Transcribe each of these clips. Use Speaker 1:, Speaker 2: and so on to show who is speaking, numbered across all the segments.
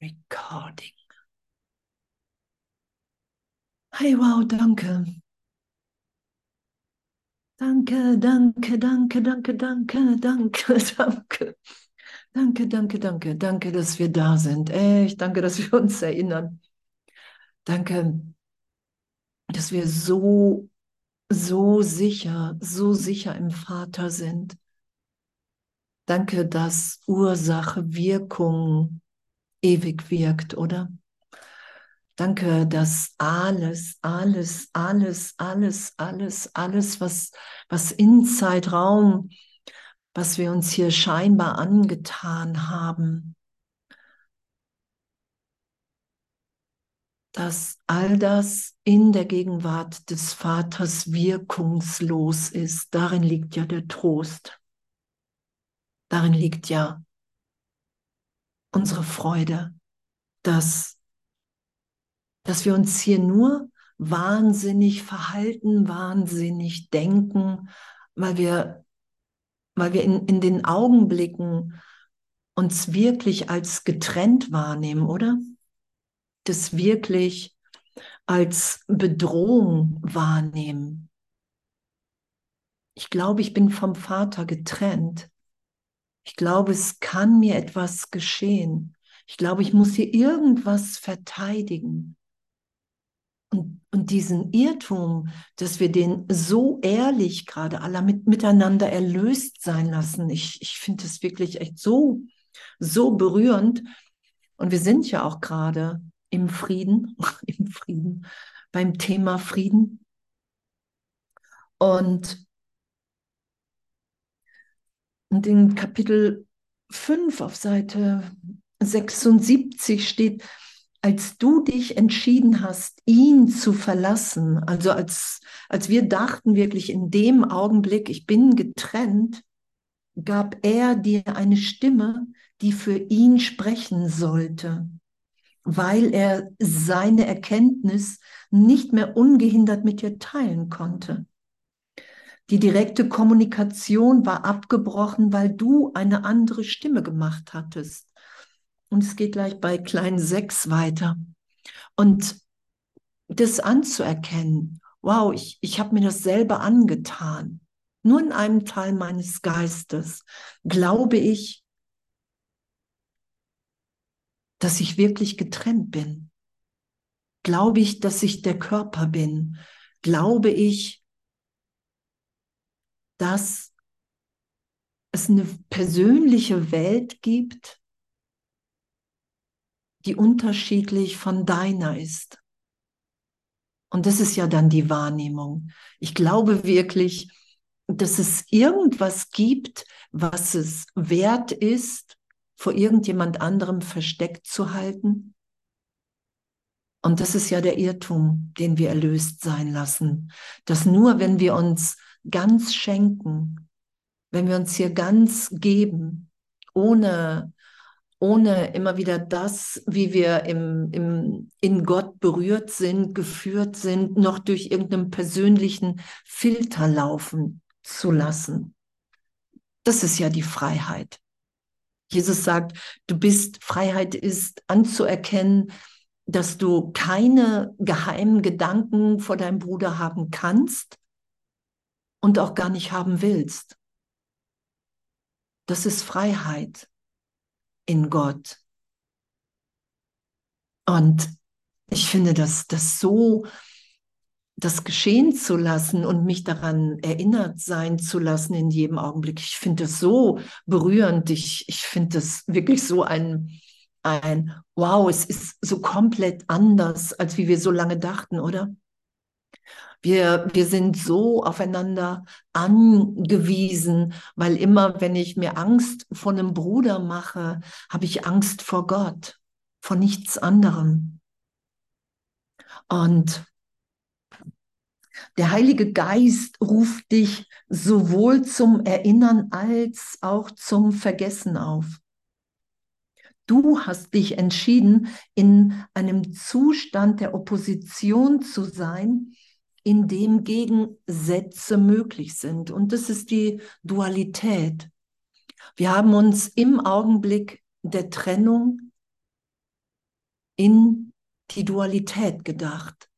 Speaker 1: Recording. Hey, wow, danke. Danke, danke, danke, danke, danke, danke, danke. Danke, danke, danke, danke, dass wir da sind. Echt, danke, dass wir uns erinnern. Danke, dass wir so, so sicher, so sicher im Vater sind. Danke, dass Ursache, Wirkung ewig wirkt, oder? Danke, dass alles, alles, alles, alles, alles, alles, was, was in Zeitraum, was wir uns hier scheinbar angetan haben, dass all das in der Gegenwart des Vaters wirkungslos ist. Darin liegt ja der Trost. Darin liegt ja unsere Freude, dass dass wir uns hier nur wahnsinnig verhalten, wahnsinnig denken, weil wir, weil wir in, in den Augenblicken uns wirklich als getrennt wahrnehmen, oder? Das wirklich als Bedrohung wahrnehmen. Ich glaube, ich bin vom Vater getrennt. Ich glaube, es kann mir etwas geschehen. Ich glaube, ich muss hier irgendwas verteidigen. Und, und diesen Irrtum, dass wir den so ehrlich gerade alle mit, miteinander erlöst sein lassen, ich, ich finde es wirklich echt so, so berührend. Und wir sind ja auch gerade im Frieden, im Frieden, beim Thema Frieden. Und, und in Kapitel 5 auf Seite 76 steht, als du dich entschieden hast, ihn zu verlassen, also als, als wir dachten wirklich in dem Augenblick, ich bin getrennt, gab er dir eine Stimme, die für ihn sprechen sollte, weil er seine Erkenntnis nicht mehr ungehindert mit dir teilen konnte. Die direkte Kommunikation war abgebrochen, weil du eine andere Stimme gemacht hattest. Und es geht gleich bei klein sechs weiter. Und das anzuerkennen, wow, ich, ich habe mir das selber angetan. Nur in einem Teil meines Geistes glaube ich, dass ich wirklich getrennt bin. Glaube ich, dass ich der Körper bin. Glaube ich, dass es eine persönliche Welt gibt, die unterschiedlich von deiner ist. Und das ist ja dann die Wahrnehmung. Ich glaube wirklich, dass es irgendwas gibt, was es wert ist, vor irgendjemand anderem versteckt zu halten. Und das ist ja der Irrtum, den wir erlöst sein lassen. Dass nur wenn wir uns ganz schenken, wenn wir uns hier ganz geben, ohne ohne immer wieder das, wie wir im, im, in Gott berührt sind, geführt sind, noch durch irgendeinen persönlichen Filter laufen zu lassen. Das ist ja die Freiheit. Jesus sagt, du bist, Freiheit ist anzuerkennen, dass du keine geheimen Gedanken vor deinem Bruder haben kannst und auch gar nicht haben willst. Das ist Freiheit in Gott. Und ich finde, dass das so, das geschehen zu lassen und mich daran erinnert sein zu lassen in jedem Augenblick, ich finde das so berührend. Ich, ich finde das wirklich so ein, ein, wow, es ist so komplett anders, als wie wir so lange dachten, oder? Wir, wir sind so aufeinander angewiesen, weil immer, wenn ich mir Angst vor einem Bruder mache, habe ich Angst vor Gott, vor nichts anderem. Und der Heilige Geist ruft dich sowohl zum Erinnern als auch zum Vergessen auf. Du hast dich entschieden, in einem Zustand der Opposition zu sein, in dem Gegensätze möglich sind. Und das ist die Dualität. Wir haben uns im Augenblick der Trennung in die Dualität gedacht.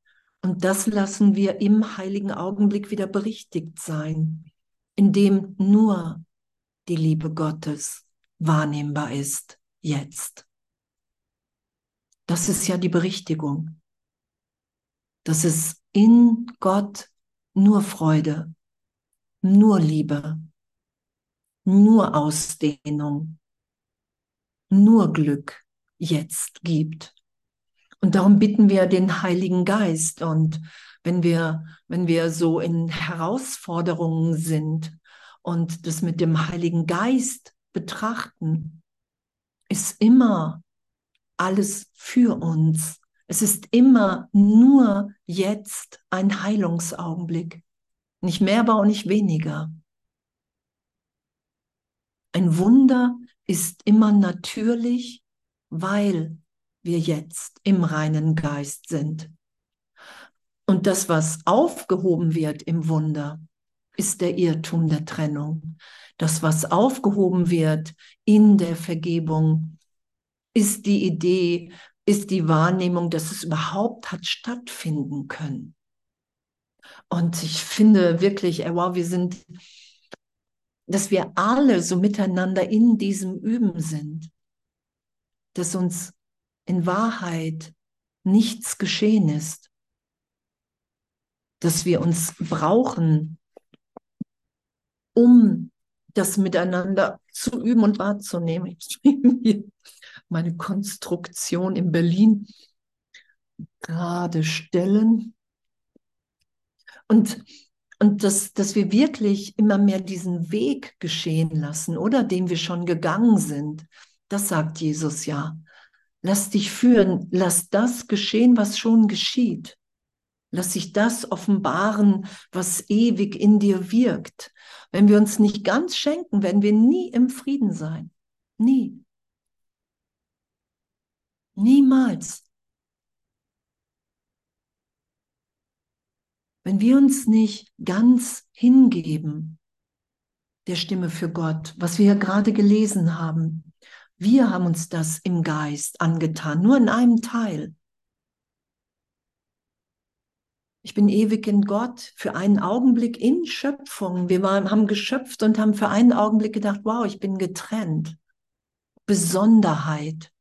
Speaker 1: Und das lassen wir im heiligen Augenblick wieder berichtigt sein, indem nur die Liebe Gottes wahrnehmbar ist jetzt. Das ist ja die Berichtigung, dass es in Gott nur Freude, nur Liebe, nur Ausdehnung, nur Glück jetzt gibt. Und darum bitten wir den Heiligen Geist. Und wenn wir, wenn wir so in Herausforderungen sind und das mit dem Heiligen Geist betrachten, ist immer alles für uns. Es ist immer nur jetzt ein Heilungsaugenblick. Nicht mehr, aber auch nicht weniger. Ein Wunder ist immer natürlich, weil wir jetzt im reinen Geist sind. Und das, was aufgehoben wird im Wunder, ist der Irrtum der Trennung. Das, was aufgehoben wird in der Vergebung, ist die Idee, ist die Wahrnehmung, dass es überhaupt hat stattfinden können. Und ich finde wirklich, wow, wir sind, dass wir alle so miteinander in diesem Üben sind, dass uns in Wahrheit nichts geschehen ist, dass wir uns brauchen, um das miteinander zu üben und wahrzunehmen. Ich meine Konstruktion in Berlin gerade stellen. Und, und dass, dass wir wirklich immer mehr diesen Weg geschehen lassen, oder den wir schon gegangen sind. Das sagt Jesus ja. Lass dich führen, lass das geschehen, was schon geschieht. Lass sich das offenbaren, was ewig in dir wirkt. Wenn wir uns nicht ganz schenken, werden wir nie im Frieden sein. Nie. Niemals. Wenn wir uns nicht ganz hingeben, der Stimme für Gott, was wir ja gerade gelesen haben, wir haben uns das im Geist angetan, nur in einem Teil. Ich bin ewig in Gott, für einen Augenblick in Schöpfung. Wir waren, haben geschöpft und haben für einen Augenblick gedacht, wow, ich bin getrennt. Besonderheit.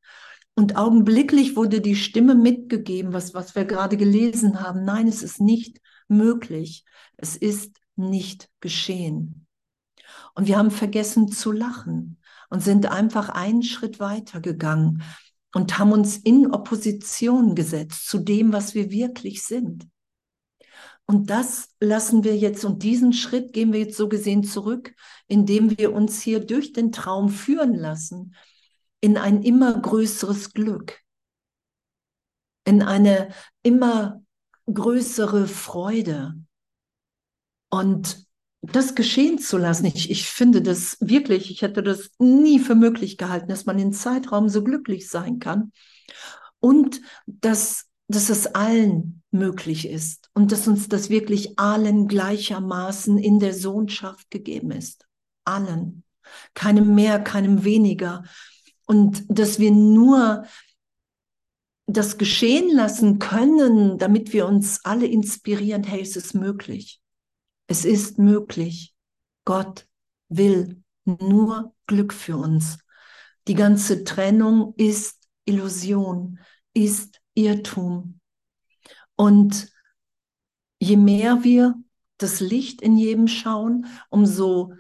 Speaker 1: Und augenblicklich wurde die Stimme mitgegeben, was, was wir gerade gelesen haben. Nein, es ist nicht möglich. Es ist nicht geschehen. Und wir haben vergessen zu lachen und sind einfach einen Schritt weiter gegangen und haben uns in Opposition gesetzt zu dem, was wir wirklich sind. Und das lassen wir jetzt und diesen Schritt gehen wir jetzt so gesehen zurück, indem wir uns hier durch den Traum führen lassen in ein immer größeres Glück, in eine immer größere Freude. Und das geschehen zu lassen. Ich, ich finde das wirklich, ich hätte das nie für möglich gehalten, dass man in Zeitraum so glücklich sein kann. Und dass, dass es allen möglich ist und dass uns das wirklich allen gleichermaßen in der Sohnschaft gegeben ist. Allen. Keinem mehr, keinem weniger. Und dass wir nur das geschehen lassen können, damit wir uns alle inspirieren, hey, es ist möglich. Es ist möglich. Gott will nur Glück für uns. Die ganze Trennung ist Illusion, ist Irrtum. Und je mehr wir das Licht in jedem schauen, umso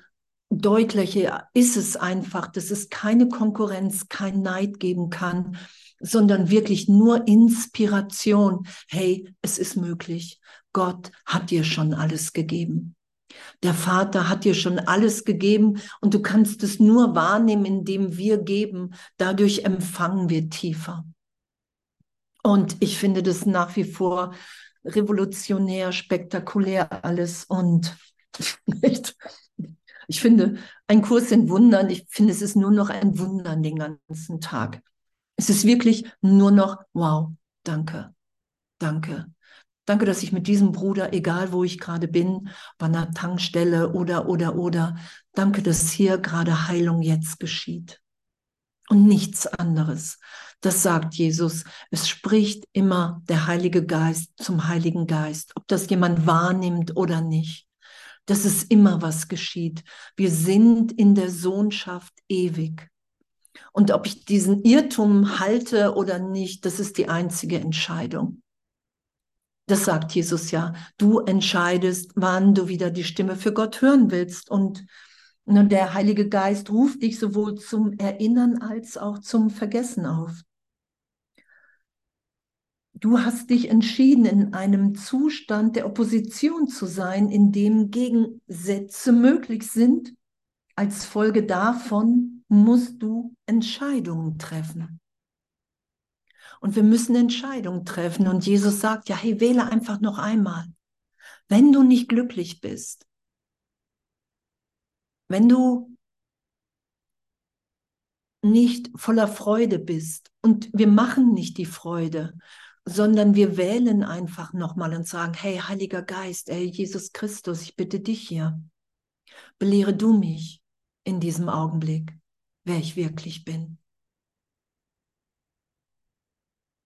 Speaker 1: deutlicher ist es einfach, dass es keine Konkurrenz, kein Neid geben kann, sondern wirklich nur Inspiration. Hey, es ist möglich. Gott hat dir schon alles gegeben. Der Vater hat dir schon alles gegeben und du kannst es nur wahrnehmen, indem wir geben. Dadurch empfangen wir tiefer. Und ich finde das nach wie vor revolutionär, spektakulär alles und nicht. Ich finde, ein Kurs in Wundern, ich finde, es ist nur noch ein Wundern den ganzen Tag. Es ist wirklich nur noch, wow, danke, danke, Danke, dass ich mit diesem Bruder, egal wo ich gerade bin, bei einer Tankstelle oder, oder, oder, danke, dass hier gerade Heilung jetzt geschieht. und nichts anderes. Das sagt Jesus. Es spricht immer der Heilige Geist zum Heiligen Geist, ob das jemand wahrnimmt oder nicht. Das ist immer, was geschieht. Wir sind in der Sohnschaft ewig. Und ob ich diesen Irrtum halte oder nicht, das ist die einzige Entscheidung. Das sagt Jesus ja. Du entscheidest, wann du wieder die Stimme für Gott hören willst. Und der Heilige Geist ruft dich sowohl zum Erinnern als auch zum Vergessen auf. Du hast dich entschieden, in einem Zustand der Opposition zu sein, in dem Gegensätze möglich sind. Als Folge davon musst du Entscheidungen treffen. Und wir müssen Entscheidungen treffen. Und Jesus sagt, ja, hey, wähle einfach noch einmal. Wenn du nicht glücklich bist, wenn du nicht voller Freude bist und wir machen nicht die Freude, sondern wir wählen einfach nochmal und sagen, hey, Heiliger Geist, ey, Jesus Christus, ich bitte dich hier, belehre du mich in diesem Augenblick, wer ich wirklich bin.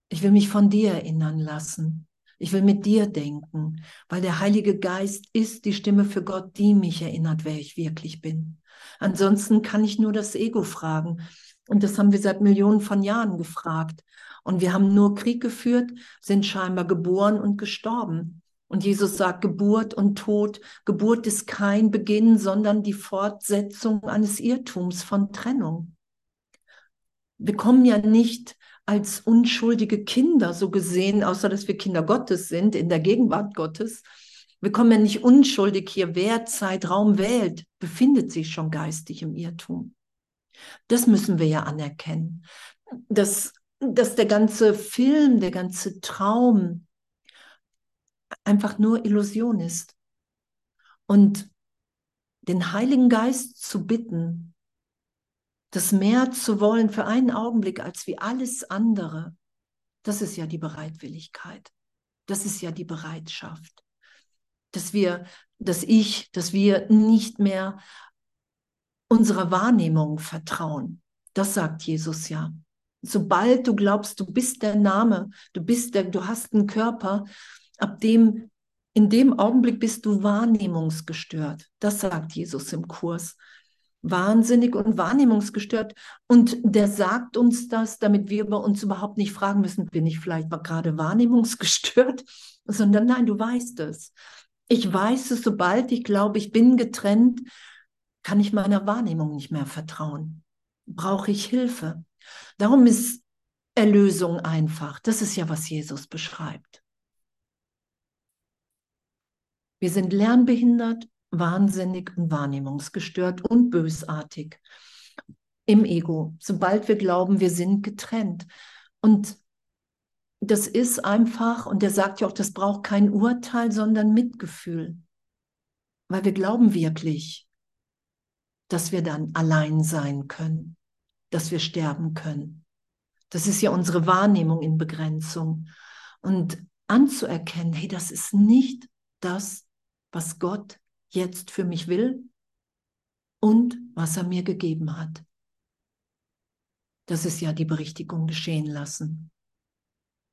Speaker 1: Ich will mich von dir erinnern lassen. Ich will mit dir denken, weil der Heilige Geist ist die Stimme für Gott, die mich erinnert, wer ich wirklich bin. Ansonsten kann ich nur das Ego fragen. Und das haben wir seit Millionen von Jahren gefragt. Und wir haben nur Krieg geführt, sind scheinbar geboren und gestorben. Und Jesus sagt, Geburt und Tod, Geburt ist kein Beginn, sondern die Fortsetzung eines Irrtums von Trennung. Wir kommen ja nicht als unschuldige Kinder so gesehen, außer dass wir Kinder Gottes sind, in der Gegenwart Gottes. Wir kommen ja nicht unschuldig hier. Wer Zeitraum wählt, befindet sich schon geistig im Irrtum. Das müssen wir ja anerkennen. Dass, dass der ganze Film, der ganze Traum einfach nur Illusion ist. Und den Heiligen Geist zu bitten, das mehr zu wollen für einen Augenblick als wie alles andere, das ist ja die Bereitwilligkeit. Das ist ja die Bereitschaft. Dass wir, dass ich, dass wir nicht mehr unserer Wahrnehmung vertrauen. Das sagt Jesus ja. Sobald du glaubst, du bist der Name, du bist der, du hast einen Körper, ab dem, in dem Augenblick bist du wahrnehmungsgestört. Das sagt Jesus im Kurs wahnsinnig und wahrnehmungsgestört. Und der sagt uns das, damit wir bei uns überhaupt nicht fragen müssen, bin ich vielleicht gerade wahrnehmungsgestört, sondern nein, du weißt es. Ich weiß es, sobald ich glaube, ich bin getrennt, kann ich meiner Wahrnehmung nicht mehr vertrauen. Brauche ich Hilfe. Darum ist Erlösung einfach. Das ist ja, was Jesus beschreibt. Wir sind lernbehindert wahnsinnig und wahrnehmungsgestört und bösartig im Ego, sobald wir glauben, wir sind getrennt. Und das ist einfach, und er sagt ja auch, das braucht kein Urteil, sondern Mitgefühl. Weil wir glauben wirklich, dass wir dann allein sein können, dass wir sterben können. Das ist ja unsere Wahrnehmung in Begrenzung. Und anzuerkennen, hey, das ist nicht das, was Gott jetzt für mich will und was er mir gegeben hat. Das ist ja die Berichtigung geschehen lassen.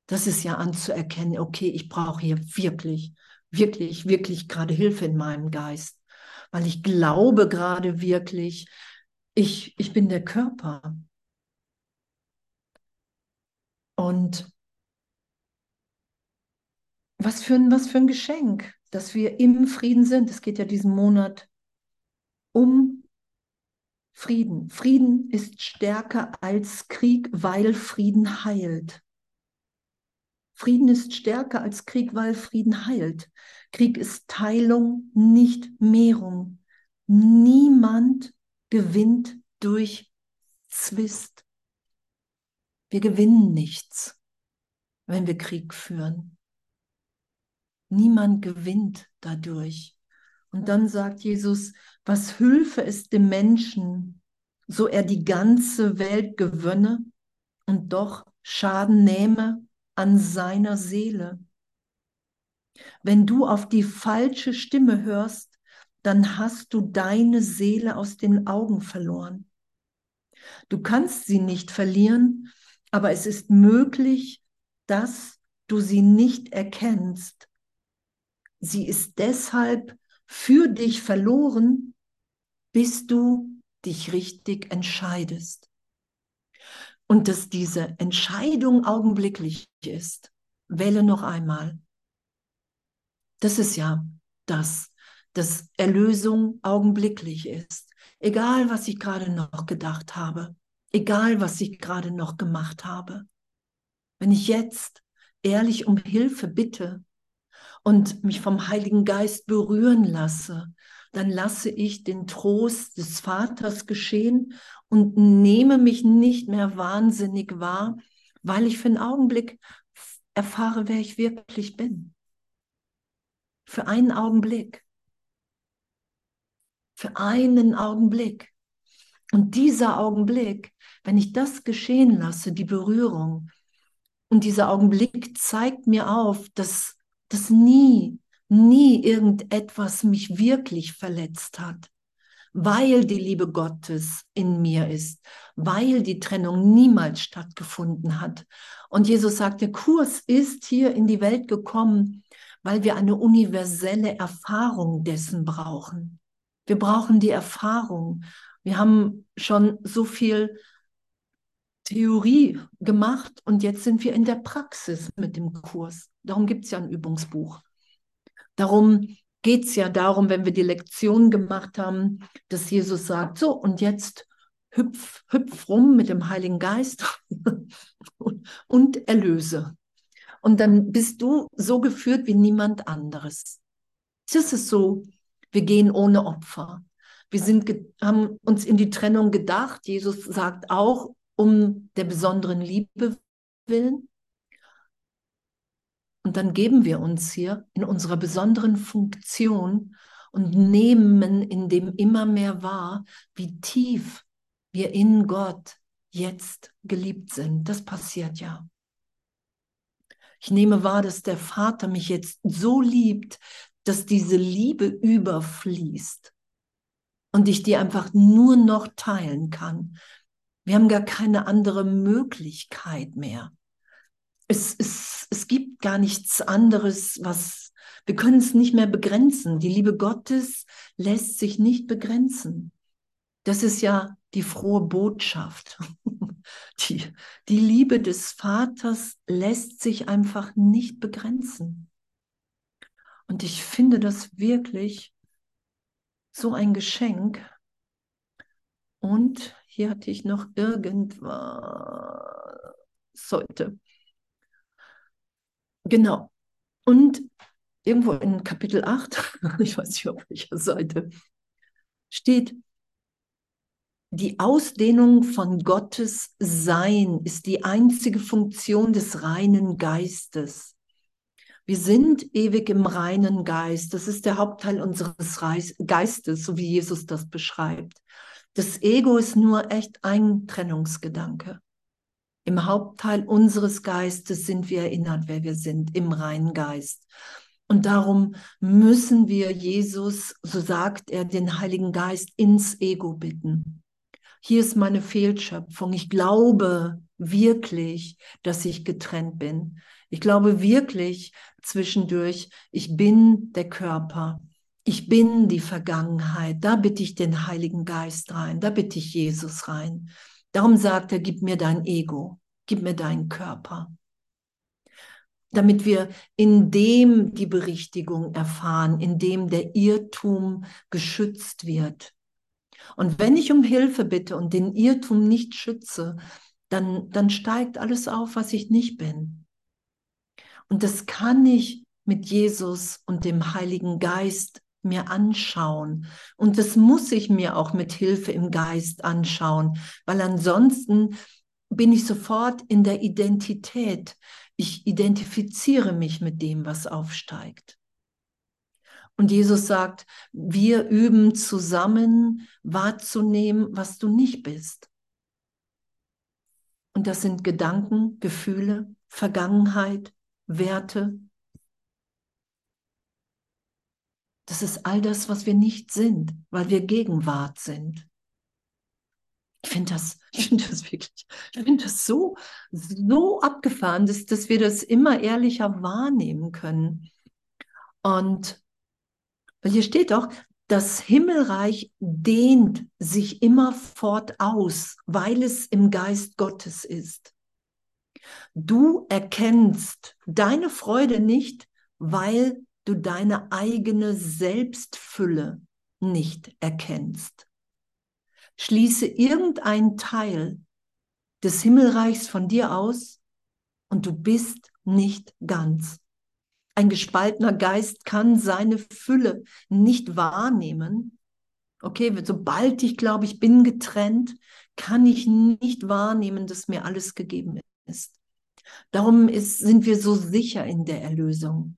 Speaker 1: Das ist ja anzuerkennen, okay, ich brauche hier wirklich, wirklich, wirklich gerade Hilfe in meinem Geist, weil ich glaube gerade wirklich, ich, ich bin der Körper. Und was für, ein, was für ein Geschenk, dass wir im Frieden sind. Es geht ja diesen Monat um Frieden. Frieden ist stärker als Krieg, weil Frieden heilt. Frieden ist stärker als Krieg, weil Frieden heilt. Krieg ist Teilung, nicht Mehrung. Niemand gewinnt durch Zwist. Wir gewinnen nichts, wenn wir Krieg führen. Niemand gewinnt dadurch. Und dann sagt Jesus, was hülfe es dem Menschen, so er die ganze Welt gewönne und doch Schaden nehme an seiner Seele. Wenn du auf die falsche Stimme hörst, dann hast du deine Seele aus den Augen verloren. Du kannst sie nicht verlieren, aber es ist möglich, dass du sie nicht erkennst. Sie ist deshalb für dich verloren, bis du dich richtig entscheidest. Und dass diese Entscheidung augenblicklich ist. Wähle noch einmal. Das ist ja das, dass Erlösung augenblicklich ist. Egal, was ich gerade noch gedacht habe, egal, was ich gerade noch gemacht habe. Wenn ich jetzt ehrlich um Hilfe bitte und mich vom Heiligen Geist berühren lasse, dann lasse ich den Trost des Vaters geschehen und nehme mich nicht mehr wahnsinnig wahr, weil ich für einen Augenblick erfahre, wer ich wirklich bin. Für einen Augenblick. Für einen Augenblick. Und dieser Augenblick, wenn ich das geschehen lasse, die Berührung, und dieser Augenblick zeigt mir auf, dass, dass nie, nie irgendetwas mich wirklich verletzt hat, weil die Liebe Gottes in mir ist, weil die Trennung niemals stattgefunden hat. Und Jesus sagt, der Kurs ist hier in die Welt gekommen, weil wir eine universelle Erfahrung dessen brauchen. Wir brauchen die Erfahrung. Wir haben schon so viel Theorie gemacht und jetzt sind wir in der Praxis mit dem Kurs. Darum gibt es ja ein Übungsbuch. Darum geht es ja darum, wenn wir die Lektion gemacht haben, dass Jesus sagt, so und jetzt hüpf, hüpf rum mit dem Heiligen Geist und erlöse. Und dann bist du so geführt wie niemand anderes. Das ist so, wir gehen ohne Opfer. Wir sind, haben uns in die Trennung gedacht. Jesus sagt auch, um der besonderen Liebe willen. Und dann geben wir uns hier in unserer besonderen Funktion und nehmen in dem immer mehr wahr, wie tief wir in Gott jetzt geliebt sind. Das passiert ja. Ich nehme wahr, dass der Vater mich jetzt so liebt, dass diese Liebe überfließt und ich die einfach nur noch teilen kann. Wir haben gar keine andere Möglichkeit mehr. Es, es, es gibt gar nichts anderes, was wir können es nicht mehr begrenzen. Die Liebe Gottes lässt sich nicht begrenzen. Das ist ja die frohe Botschaft. Die, die Liebe des Vaters lässt sich einfach nicht begrenzen. Und ich finde das wirklich so ein Geschenk. Und hier hatte ich noch irgendwas heute. Genau. Und irgendwo in Kapitel 8, ich weiß nicht auf welcher Seite, steht, die Ausdehnung von Gottes Sein ist die einzige Funktion des reinen Geistes. Wir sind ewig im reinen Geist. Das ist der Hauptteil unseres Geistes, so wie Jesus das beschreibt. Das Ego ist nur echt ein Trennungsgedanke. Im Hauptteil unseres Geistes sind wir erinnert, wer wir sind, im reinen Geist. Und darum müssen wir Jesus, so sagt er, den Heiligen Geist ins Ego bitten hier ist meine Fehlschöpfung. Ich glaube wirklich, dass ich getrennt bin. Ich glaube wirklich zwischendurch, ich bin der Körper. Ich bin die Vergangenheit. Da bitte ich den Heiligen Geist rein. Da bitte ich Jesus rein. Darum sagt er, gib mir dein Ego. Gib mir deinen Körper. Damit wir in dem die Berichtigung erfahren, in dem der Irrtum geschützt wird. Und wenn ich um Hilfe bitte und den Irrtum nicht schütze, dann, dann steigt alles auf, was ich nicht bin. Und das kann ich mit Jesus und dem Heiligen Geist mir anschauen. Und das muss ich mir auch mit Hilfe im Geist anschauen, weil ansonsten bin ich sofort in der Identität. Ich identifiziere mich mit dem, was aufsteigt. Und Jesus sagt, wir üben zusammen wahrzunehmen, was du nicht bist. Und das sind Gedanken, Gefühle, Vergangenheit, Werte. Das ist all das, was wir nicht sind, weil wir Gegenwart sind. Ich finde das, ich das wirklich, ich finde das so, so abgefahren, dass, dass wir das immer ehrlicher wahrnehmen können. Und hier steht doch, das Himmelreich dehnt sich immerfort aus, weil es im Geist Gottes ist. Du erkennst deine Freude nicht, weil du deine eigene Selbstfülle nicht erkennst. Schließe irgendein Teil des Himmelreichs von dir aus und du bist nicht ganz. Ein gespaltener Geist kann seine Fülle nicht wahrnehmen. Okay, sobald ich glaube, ich bin getrennt, kann ich nicht wahrnehmen, dass mir alles gegeben ist. Darum ist, sind wir so sicher in der Erlösung.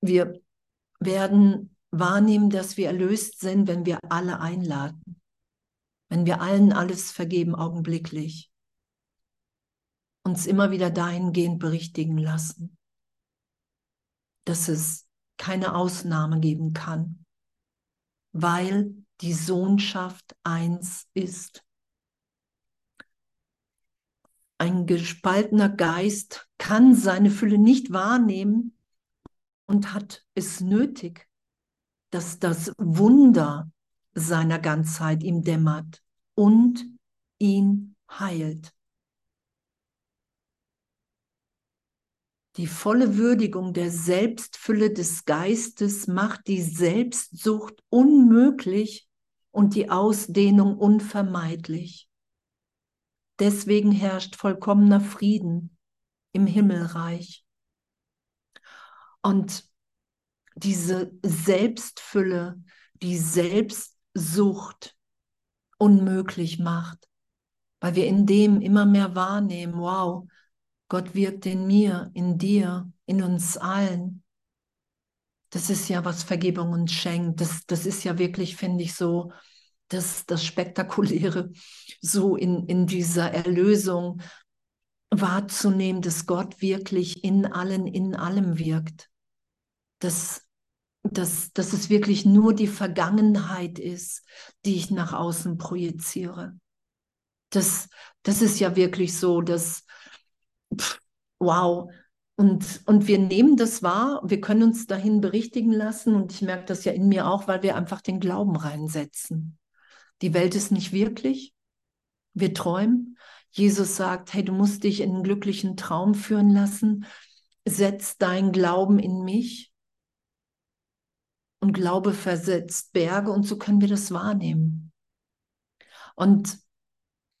Speaker 1: Wir werden wahrnehmen, dass wir erlöst sind, wenn wir alle einladen, wenn wir allen alles vergeben augenblicklich, uns immer wieder dahingehend berichtigen lassen, dass es keine Ausnahme geben kann, weil die Sohnschaft eins ist. Ein gespaltener Geist kann seine Fülle nicht wahrnehmen und hat es nötig, dass das Wunder seiner Ganzheit ihm dämmert und ihn heilt. Die volle Würdigung der Selbstfülle des Geistes macht die Selbstsucht unmöglich und die Ausdehnung unvermeidlich. Deswegen herrscht vollkommener Frieden im Himmelreich. Und diese Selbstfülle, die Selbstsucht unmöglich macht, weil wir in dem immer mehr wahrnehmen, wow, Gott wirkt in mir, in dir, in uns allen. Das ist ja, was Vergebung uns schenkt. Das, das ist ja wirklich, finde ich, so das, das Spektakuläre, so in, in dieser Erlösung wahrzunehmen, dass Gott wirklich in allen, in allem wirkt dass, dass, dass es wirklich nur die Vergangenheit ist, die ich nach außen projiziere. Das, das ist ja wirklich so, dass, pff, wow, und, und wir nehmen das wahr, wir können uns dahin berichtigen lassen und ich merke das ja in mir auch, weil wir einfach den Glauben reinsetzen. Die Welt ist nicht wirklich, wir träumen. Jesus sagt, hey, du musst dich in einen glücklichen Traum führen lassen, setz dein Glauben in mich und Glaube versetzt Berge und so können wir das wahrnehmen. Und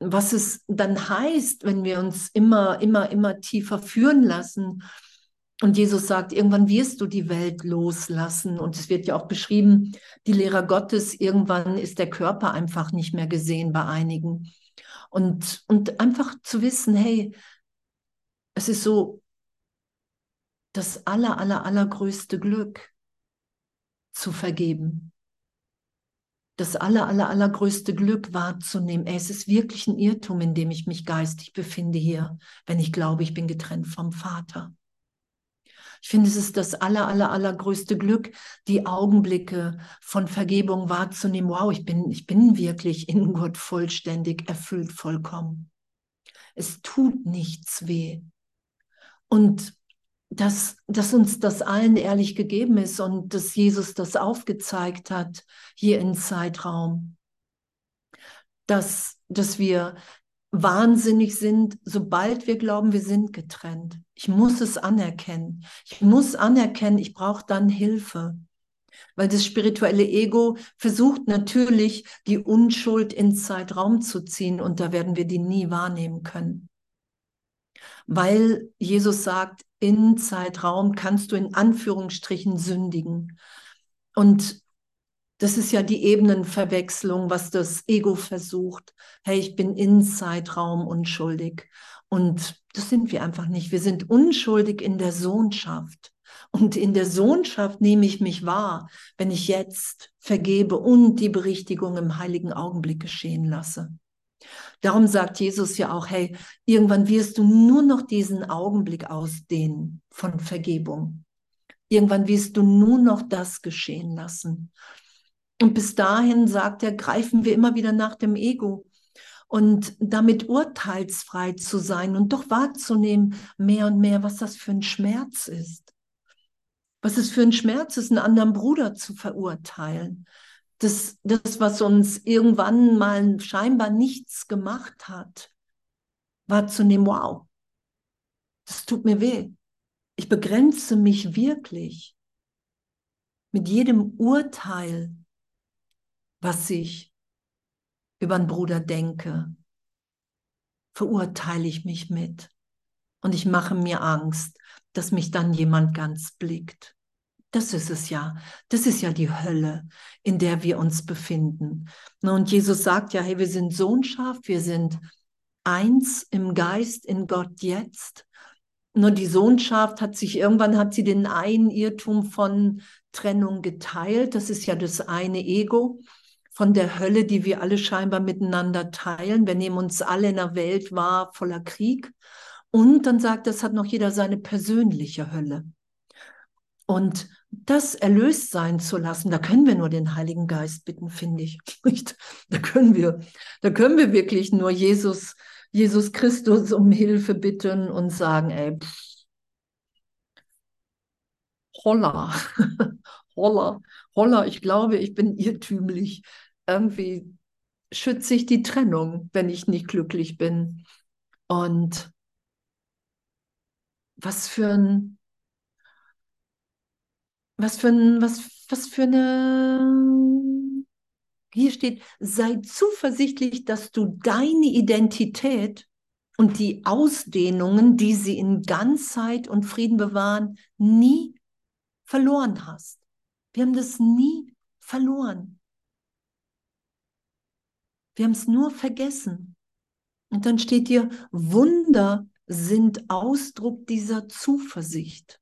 Speaker 1: was es dann heißt, wenn wir uns immer, immer, immer tiefer führen lassen. Und Jesus sagt, irgendwann wirst du die Welt loslassen. Und es wird ja auch beschrieben, die Lehrer Gottes, irgendwann ist der Körper einfach nicht mehr gesehen bei einigen. Und, und einfach zu wissen, hey, es ist so das aller, aller, allergrößte Glück, zu vergeben. Das aller, aller, allergrößte Glück wahrzunehmen. Es ist wirklich ein Irrtum, in dem ich mich geistig befinde hier, wenn ich glaube, ich bin getrennt vom Vater. Ich finde, es ist das aller, aller, allergrößte Glück, die Augenblicke von Vergebung wahrzunehmen. Wow, ich bin, ich bin wirklich in Gott vollständig, erfüllt, vollkommen. Es tut nichts weh. Und dass, dass uns das allen ehrlich gegeben ist und dass Jesus das aufgezeigt hat hier im Zeitraum. Dass, dass wir wahnsinnig sind, sobald wir glauben, wir sind getrennt. Ich muss es anerkennen. Ich muss anerkennen, ich brauche dann Hilfe. Weil das spirituelle Ego versucht natürlich, die Unschuld ins Zeitraum zu ziehen und da werden wir die nie wahrnehmen können. Weil Jesus sagt, in Zeitraum kannst du in Anführungsstrichen sündigen. Und das ist ja die Ebenenverwechslung, was das Ego versucht. Hey, ich bin in Zeitraum unschuldig. Und das sind wir einfach nicht. Wir sind unschuldig in der Sohnschaft. Und in der Sohnschaft nehme ich mich wahr, wenn ich jetzt vergebe und die Berichtigung im heiligen Augenblick geschehen lasse. Darum sagt Jesus ja auch, hey, irgendwann wirst du nur noch diesen Augenblick ausdehnen von Vergebung. Irgendwann wirst du nur noch das geschehen lassen. Und bis dahin, sagt er, greifen wir immer wieder nach dem Ego. Und damit urteilsfrei zu sein und doch wahrzunehmen, mehr und mehr, was das für ein Schmerz ist. Was es für ein Schmerz ist, einen anderen Bruder zu verurteilen. Das, das, was uns irgendwann mal scheinbar nichts gemacht hat, wahrzunehmen, wow, das tut mir weh. Ich begrenze mich wirklich mit jedem Urteil, was ich über einen Bruder denke, verurteile ich mich mit. Und ich mache mir Angst, dass mich dann jemand ganz blickt. Das ist es ja. Das ist ja die Hölle, in der wir uns befinden. Und Jesus sagt ja, hey, wir sind Sohnschaft, wir sind eins im Geist, in Gott jetzt. Nur die Sohnschaft hat sich irgendwann hat sie den einen Irrtum von Trennung geteilt. Das ist ja das eine Ego von der Hölle, die wir alle scheinbar miteinander teilen. Wir nehmen uns alle in einer Welt wahr voller Krieg. Und dann sagt, das hat noch jeder seine persönliche Hölle. Und das erlöst sein zu lassen, da können wir nur den Heiligen Geist bitten, finde ich. Da können wir, da können wir wirklich nur Jesus, Jesus Christus um Hilfe bitten und sagen, ey, pff, holla, holla, holla, ich glaube, ich bin irrtümlich. Irgendwie schütze ich die Trennung, wenn ich nicht glücklich bin. Und was für ein, was für ein, was, was für eine, hier steht, sei zuversichtlich, dass du deine Identität und die Ausdehnungen, die sie in Ganzheit und Frieden bewahren, nie verloren hast. Wir haben das nie verloren. Wir haben es nur vergessen. Und dann steht hier, Wunder sind Ausdruck dieser Zuversicht.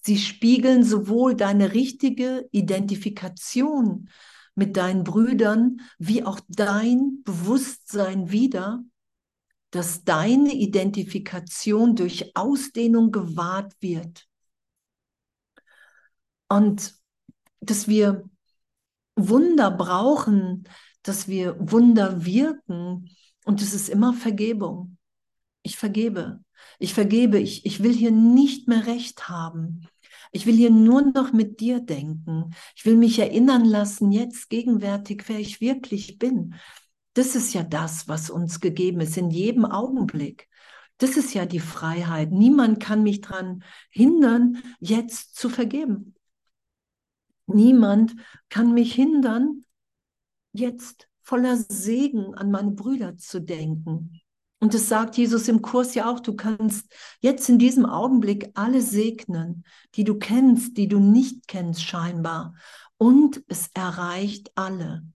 Speaker 1: Sie spiegeln sowohl deine richtige Identifikation mit deinen Brüdern wie auch dein Bewusstsein wider, dass deine Identifikation durch Ausdehnung gewahrt wird. Und dass wir Wunder brauchen, dass wir Wunder wirken und es ist immer Vergebung. Ich vergebe. Ich vergebe. Ich, ich will hier nicht mehr recht haben. Ich will hier nur noch mit dir denken. Ich will mich erinnern lassen, jetzt gegenwärtig, wer ich wirklich bin. Das ist ja das, was uns gegeben ist, in jedem Augenblick. Das ist ja die Freiheit. Niemand kann mich daran hindern, jetzt zu vergeben. Niemand kann mich hindern, jetzt voller Segen an meine Brüder zu denken. Und das sagt Jesus im Kurs ja auch, du kannst jetzt in diesem Augenblick alle segnen, die du kennst, die du nicht kennst scheinbar. Und es erreicht alle.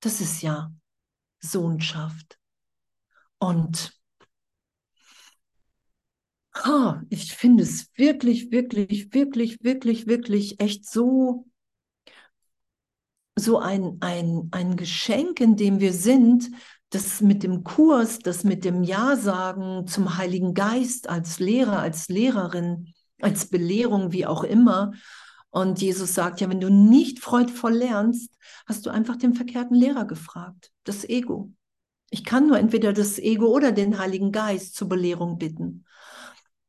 Speaker 1: Das ist ja Sohnschaft. Und oh, ich finde es wirklich, wirklich, wirklich, wirklich, wirklich echt so so ein, ein, ein Geschenk, in dem wir sind, das mit dem Kurs, das mit dem Ja sagen zum Heiligen Geist als Lehrer, als Lehrerin, als Belehrung, wie auch immer. Und Jesus sagt ja, wenn du nicht freudvoll lernst, hast du einfach den verkehrten Lehrer gefragt, das Ego. Ich kann nur entweder das Ego oder den Heiligen Geist zur Belehrung bitten.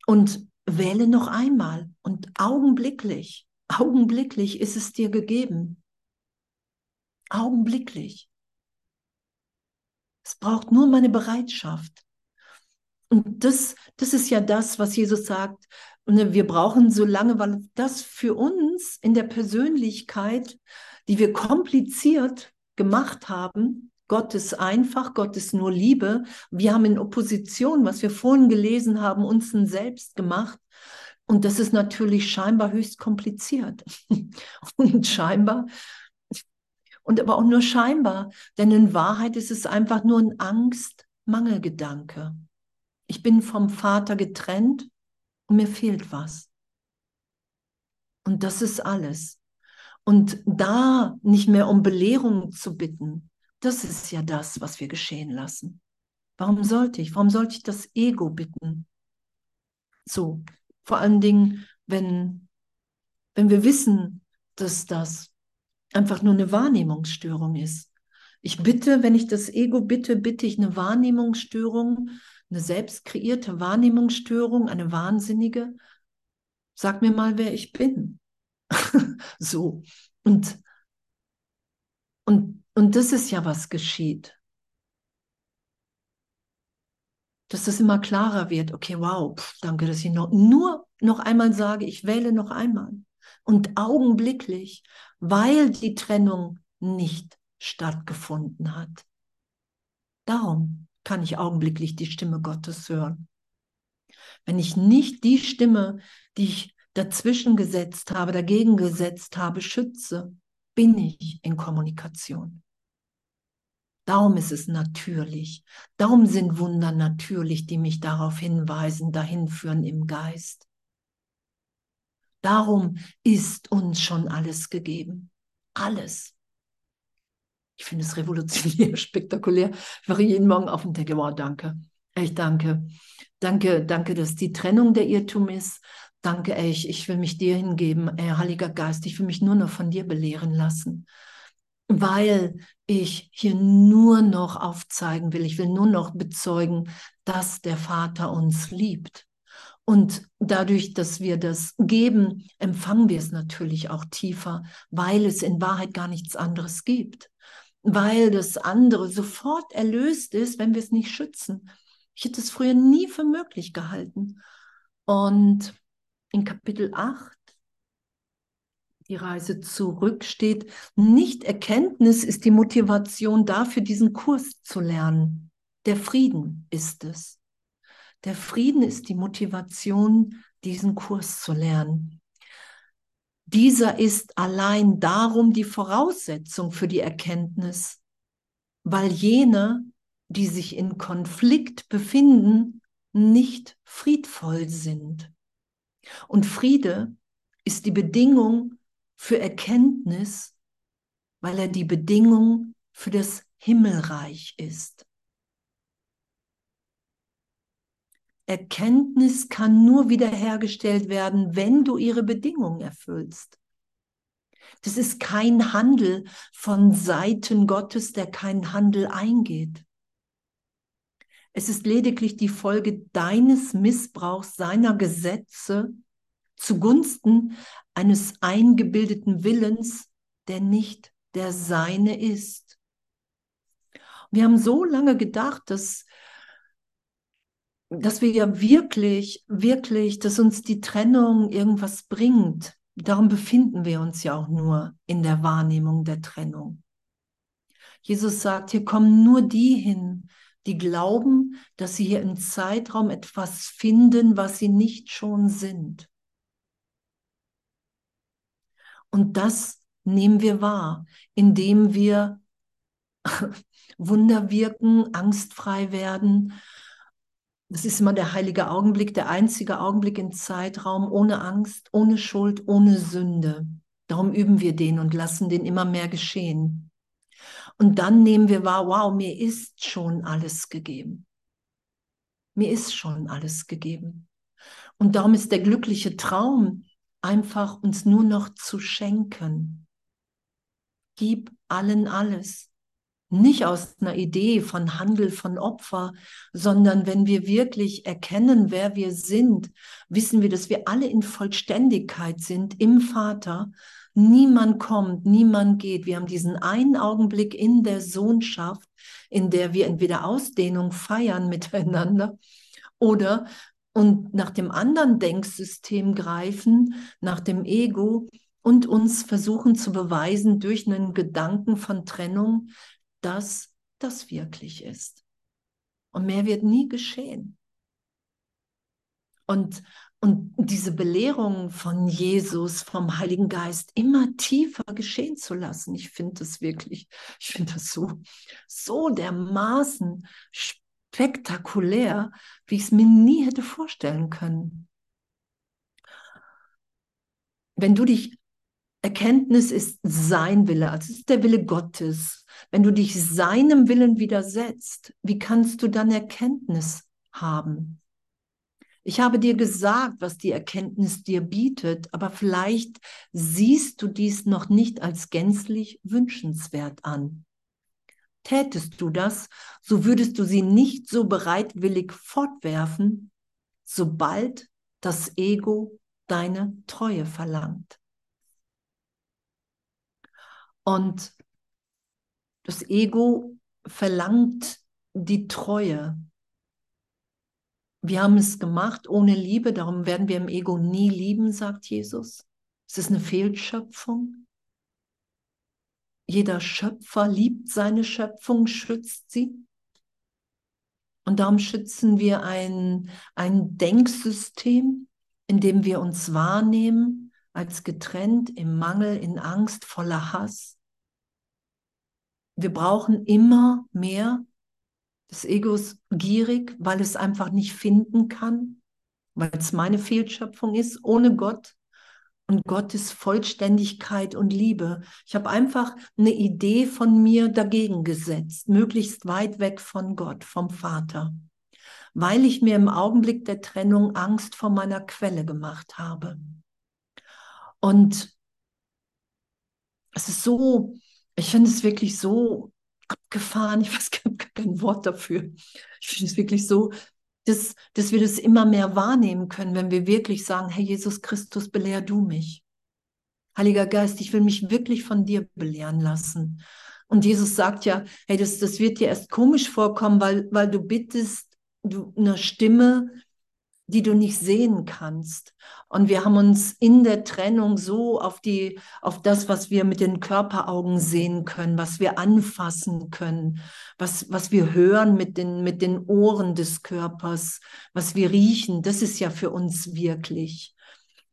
Speaker 1: Und wähle noch einmal und augenblicklich, augenblicklich ist es dir gegeben. Augenblicklich. Es braucht nur meine Bereitschaft. Und das, das ist ja das, was Jesus sagt. Ne, wir brauchen so lange, weil das für uns in der Persönlichkeit, die wir kompliziert gemacht haben, Gott ist einfach, Gott ist nur Liebe. Wir haben in Opposition, was wir vorhin gelesen haben, uns ein Selbst gemacht. Und das ist natürlich scheinbar höchst kompliziert. Und scheinbar und aber auch nur scheinbar, denn in Wahrheit ist es einfach nur ein Angst-Mangelgedanke. Ich bin vom Vater getrennt und mir fehlt was. Und das ist alles. Und da nicht mehr um Belehrung zu bitten, das ist ja das, was wir geschehen lassen. Warum sollte ich? Warum sollte ich das Ego bitten? So, vor allen Dingen, wenn, wenn wir wissen, dass das einfach nur eine Wahrnehmungsstörung ist. Ich bitte, wenn ich das Ego bitte, bitte ich eine Wahrnehmungsstörung, eine selbst kreierte Wahrnehmungsstörung, eine wahnsinnige. Sag mir mal, wer ich bin. so. Und, und, und das ist ja, was geschieht. Dass es immer klarer wird, okay, wow, pff, danke, dass ich noch, nur noch einmal sage, ich wähle noch einmal. Und augenblicklich, weil die Trennung nicht stattgefunden hat. Darum kann ich augenblicklich die Stimme Gottes hören. Wenn ich nicht die Stimme, die ich dazwischen gesetzt habe, dagegen gesetzt habe, schütze, bin ich in Kommunikation. Darum ist es natürlich. Darum sind Wunder natürlich, die mich darauf hinweisen, dahin führen im Geist. Darum ist uns schon alles gegeben. Alles. Ich finde es revolutionär, spektakulär. Ich wache jeden Morgen auf und denke, wow, danke. Echt danke. Danke, danke, dass die Trennung der Irrtum ist. Danke, ich, ich will mich dir hingeben, ey, Heiliger Geist, ich will mich nur noch von dir belehren lassen, weil ich hier nur noch aufzeigen will, ich will nur noch bezeugen, dass der Vater uns liebt. Und dadurch, dass wir das geben, empfangen wir es natürlich auch tiefer, weil es in Wahrheit gar nichts anderes gibt. Weil das andere sofort erlöst ist, wenn wir es nicht schützen. Ich hätte es früher nie für möglich gehalten. Und in Kapitel 8, die Reise zurück, steht, nicht ist die Motivation dafür, diesen Kurs zu lernen. Der Frieden ist es. Der Frieden ist die Motivation, diesen Kurs zu lernen. Dieser ist allein darum die Voraussetzung für die Erkenntnis, weil jene, die sich in Konflikt befinden, nicht friedvoll sind. Und Friede ist die Bedingung für Erkenntnis, weil er die Bedingung für das Himmelreich ist. Erkenntnis kann nur wiederhergestellt werden, wenn du ihre Bedingungen erfüllst. Das ist kein Handel von Seiten Gottes, der keinen Handel eingeht. Es ist lediglich die Folge deines Missbrauchs seiner Gesetze zugunsten eines eingebildeten Willens, der nicht der seine ist. Wir haben so lange gedacht, dass dass wir ja wirklich, wirklich, dass uns die Trennung irgendwas bringt. Darum befinden wir uns ja auch nur in der Wahrnehmung der Trennung. Jesus sagt, hier kommen nur die hin, die glauben, dass sie hier im Zeitraum etwas finden, was sie nicht schon sind. Und das nehmen wir wahr, indem wir Wunder wirken, angstfrei werden das ist immer der heilige Augenblick, der einzige Augenblick im Zeitraum ohne Angst, ohne Schuld, ohne Sünde. Darum üben wir den und lassen den immer mehr geschehen. Und dann nehmen wir wahr, wow, mir ist schon alles gegeben. Mir ist schon alles gegeben. Und darum ist der glückliche Traum einfach uns nur noch zu schenken. Gib allen alles nicht aus einer Idee von Handel, von Opfer, sondern wenn wir wirklich erkennen, wer wir sind, wissen wir, dass wir alle in Vollständigkeit sind im Vater. Niemand kommt, niemand geht. Wir haben diesen einen Augenblick in der Sohnschaft, in der wir entweder Ausdehnung feiern miteinander oder und nach dem anderen Denksystem greifen, nach dem Ego und uns versuchen zu beweisen durch einen Gedanken von Trennung, dass das wirklich ist. Und mehr wird nie geschehen. Und, und diese Belehrung von Jesus, vom Heiligen Geist immer tiefer geschehen zu lassen, ich finde das wirklich, ich finde das so, so dermaßen spektakulär, wie ich es mir nie hätte vorstellen können. Wenn du dich Erkenntnis ist sein Wille, also es ist der Wille Gottes. Wenn du dich seinem Willen widersetzt, wie kannst du dann Erkenntnis haben? Ich habe dir gesagt, was die Erkenntnis dir bietet, aber vielleicht siehst du dies noch nicht als gänzlich wünschenswert an. Tätest du das, so würdest du sie nicht so bereitwillig fortwerfen, sobald das Ego deine Treue verlangt. Und das Ego verlangt die Treue. Wir haben es gemacht ohne Liebe, darum werden wir im Ego nie lieben, sagt Jesus. Es ist eine Fehlschöpfung. Jeder Schöpfer liebt seine Schöpfung, schützt sie. Und darum schützen wir ein, ein Denksystem, in dem wir uns wahrnehmen als getrennt, im Mangel, in Angst, voller Hass. Wir brauchen immer mehr. Das Ego ist gierig, weil es einfach nicht finden kann, weil es meine Fehlschöpfung ist, ohne Gott und Gottes Vollständigkeit und Liebe. Ich habe einfach eine Idee von mir dagegen gesetzt, möglichst weit weg von Gott, vom Vater, weil ich mir im Augenblick der Trennung Angst vor meiner Quelle gemacht habe. Und es ist so, ich finde es wirklich so abgefahren, ich weiß kein Wort dafür. Ich finde es wirklich so dass, dass wir das immer mehr wahrnehmen können, wenn wir wirklich sagen, Herr Jesus Christus, belehr du mich. Heiliger Geist, ich will mich wirklich von dir belehren lassen. Und Jesus sagt ja, hey, das, das wird dir erst komisch vorkommen, weil, weil du bittest, du eine Stimme, die du nicht sehen kannst. Und wir haben uns in der Trennung so auf die, auf das, was wir mit den Körperaugen sehen können, was wir anfassen können, was, was wir hören mit den, mit den Ohren des Körpers, was wir riechen, das ist ja für uns wirklich.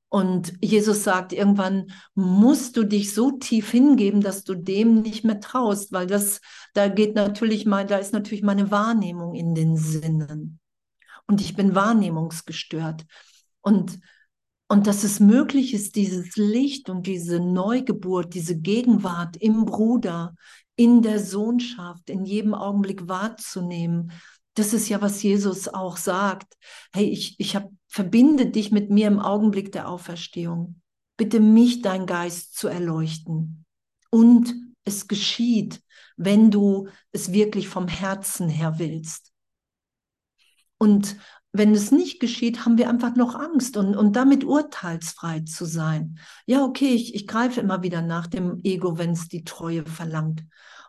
Speaker 1: Und Jesus sagt, irgendwann musst du dich so tief hingeben, dass du dem nicht mehr traust, weil das, da geht natürlich mal, da ist natürlich meine Wahrnehmung in den Sinnen und ich bin wahrnehmungsgestört. Und, und dass es möglich ist, dieses Licht und diese Neugeburt, diese Gegenwart im Bruder, in der Sohnschaft, in jedem Augenblick wahrzunehmen. Das ist ja, was Jesus auch sagt. Hey, ich, ich hab, verbinde dich mit mir im Augenblick der Auferstehung. Bitte mich, dein Geist, zu erleuchten. Und es geschieht, wenn du es wirklich vom Herzen her willst. Und wenn es nicht geschieht, haben wir einfach noch Angst und, und damit urteilsfrei zu sein. Ja, okay, ich, ich greife immer wieder nach dem Ego, wenn es die Treue verlangt.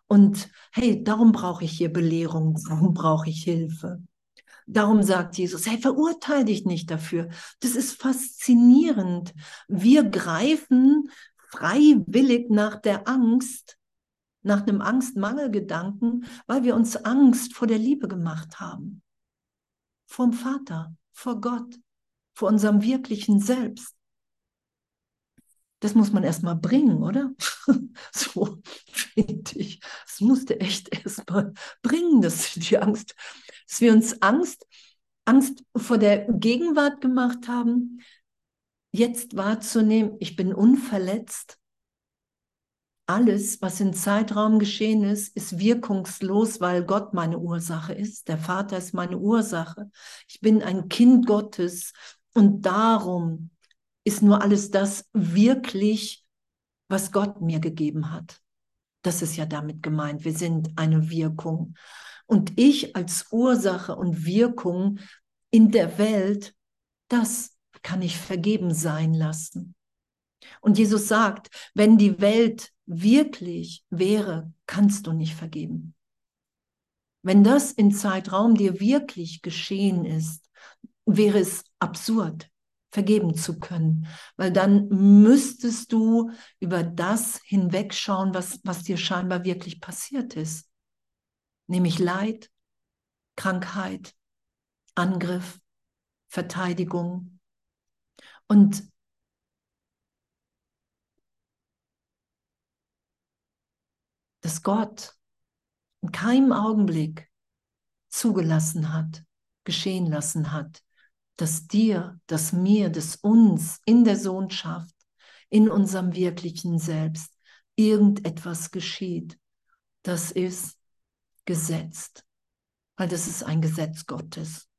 Speaker 1: Und hey, darum brauche ich hier Belehrung, darum brauche ich Hilfe. Darum sagt Jesus, hey, verurteile dich nicht dafür. Das ist faszinierend. Wir greifen freiwillig nach der Angst, nach einem Angstmangelgedanken, weil wir uns Angst vor der Liebe gemacht haben vom Vater, vor Gott, vor unserem wirklichen Selbst. Das muss man erstmal bringen, oder? so finde ich. Das musste echt erstmal bringen, dass die Angst, dass wir uns Angst, Angst vor der Gegenwart gemacht haben, jetzt wahrzunehmen, ich bin unverletzt, alles, was im Zeitraum geschehen ist, ist wirkungslos, weil Gott meine Ursache ist. Der Vater ist meine Ursache. Ich bin ein Kind Gottes und darum ist nur alles das wirklich, was Gott mir gegeben hat. Das ist ja damit gemeint. Wir sind eine Wirkung. Und ich als Ursache und Wirkung in der Welt, das kann ich vergeben sein lassen. Und Jesus sagt, wenn die Welt wirklich wäre, kannst du nicht vergeben. Wenn das in Zeitraum dir wirklich geschehen ist, wäre es absurd, vergeben zu können, weil dann müsstest du über das hinwegschauen, was, was dir scheinbar wirklich passiert ist, nämlich Leid, Krankheit, Angriff, Verteidigung. Und dass Gott in keinem Augenblick zugelassen hat, geschehen lassen hat, dass dir, dass mir, dass uns in der Sohnschaft, in unserem wirklichen Selbst irgendetwas geschieht. Das ist gesetzt, weil das ist ein Gesetz Gottes.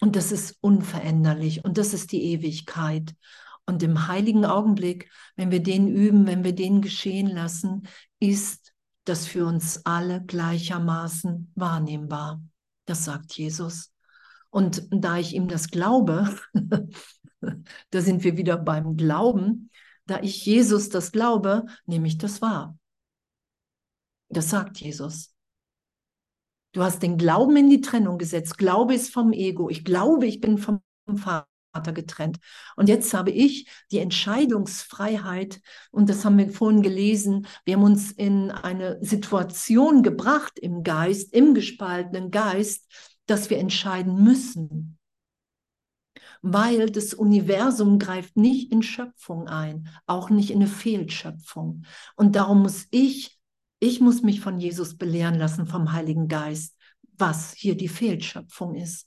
Speaker 1: Und das ist unveränderlich und das ist die Ewigkeit. Und im heiligen Augenblick, wenn wir den üben, wenn wir den geschehen lassen, ist das für uns alle gleichermaßen wahrnehmbar. Das sagt Jesus. Und da ich ihm das glaube, da sind wir wieder beim Glauben, da ich Jesus das glaube, nehme ich das wahr. Das sagt Jesus. Du hast den Glauben in die Trennung gesetzt. Glaube ist vom Ego. Ich glaube, ich bin vom Vater getrennt. Und jetzt habe ich die Entscheidungsfreiheit, und das haben wir vorhin gelesen, wir haben uns in eine Situation gebracht im Geist, im gespaltenen Geist, dass wir entscheiden müssen. Weil das Universum greift nicht in Schöpfung ein, auch nicht in eine Fehlschöpfung. Und darum muss ich ich muss mich von Jesus belehren lassen, vom Heiligen Geist, was hier die Fehlschöpfung ist.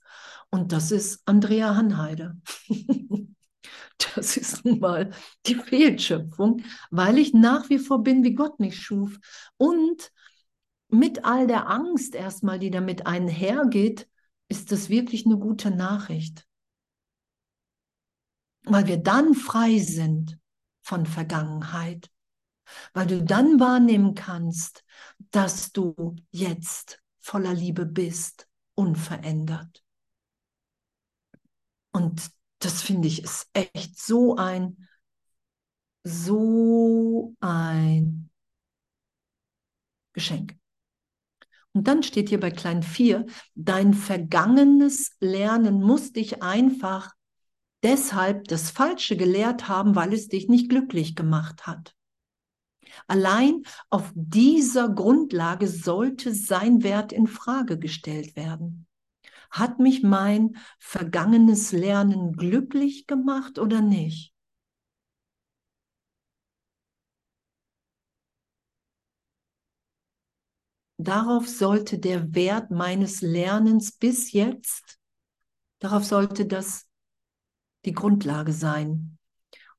Speaker 1: Und das ist Andrea Hanheide. das ist nun mal die Fehlschöpfung, weil ich nach wie vor bin, wie Gott mich schuf. Und mit all der Angst erstmal, die damit einhergeht, ist das wirklich eine gute Nachricht. Weil wir dann frei sind von Vergangenheit weil du dann wahrnehmen kannst, dass du jetzt voller Liebe bist, unverändert. Und das finde ich ist echt so ein, so ein Geschenk. Und dann steht hier bei klein 4, dein vergangenes Lernen muss dich einfach deshalb das Falsche gelehrt haben, weil es dich nicht glücklich gemacht hat. Allein auf dieser Grundlage sollte sein Wert in Frage gestellt werden. Hat mich mein vergangenes Lernen glücklich gemacht oder nicht? Darauf sollte der Wert meines Lernens bis jetzt, darauf sollte das die Grundlage sein.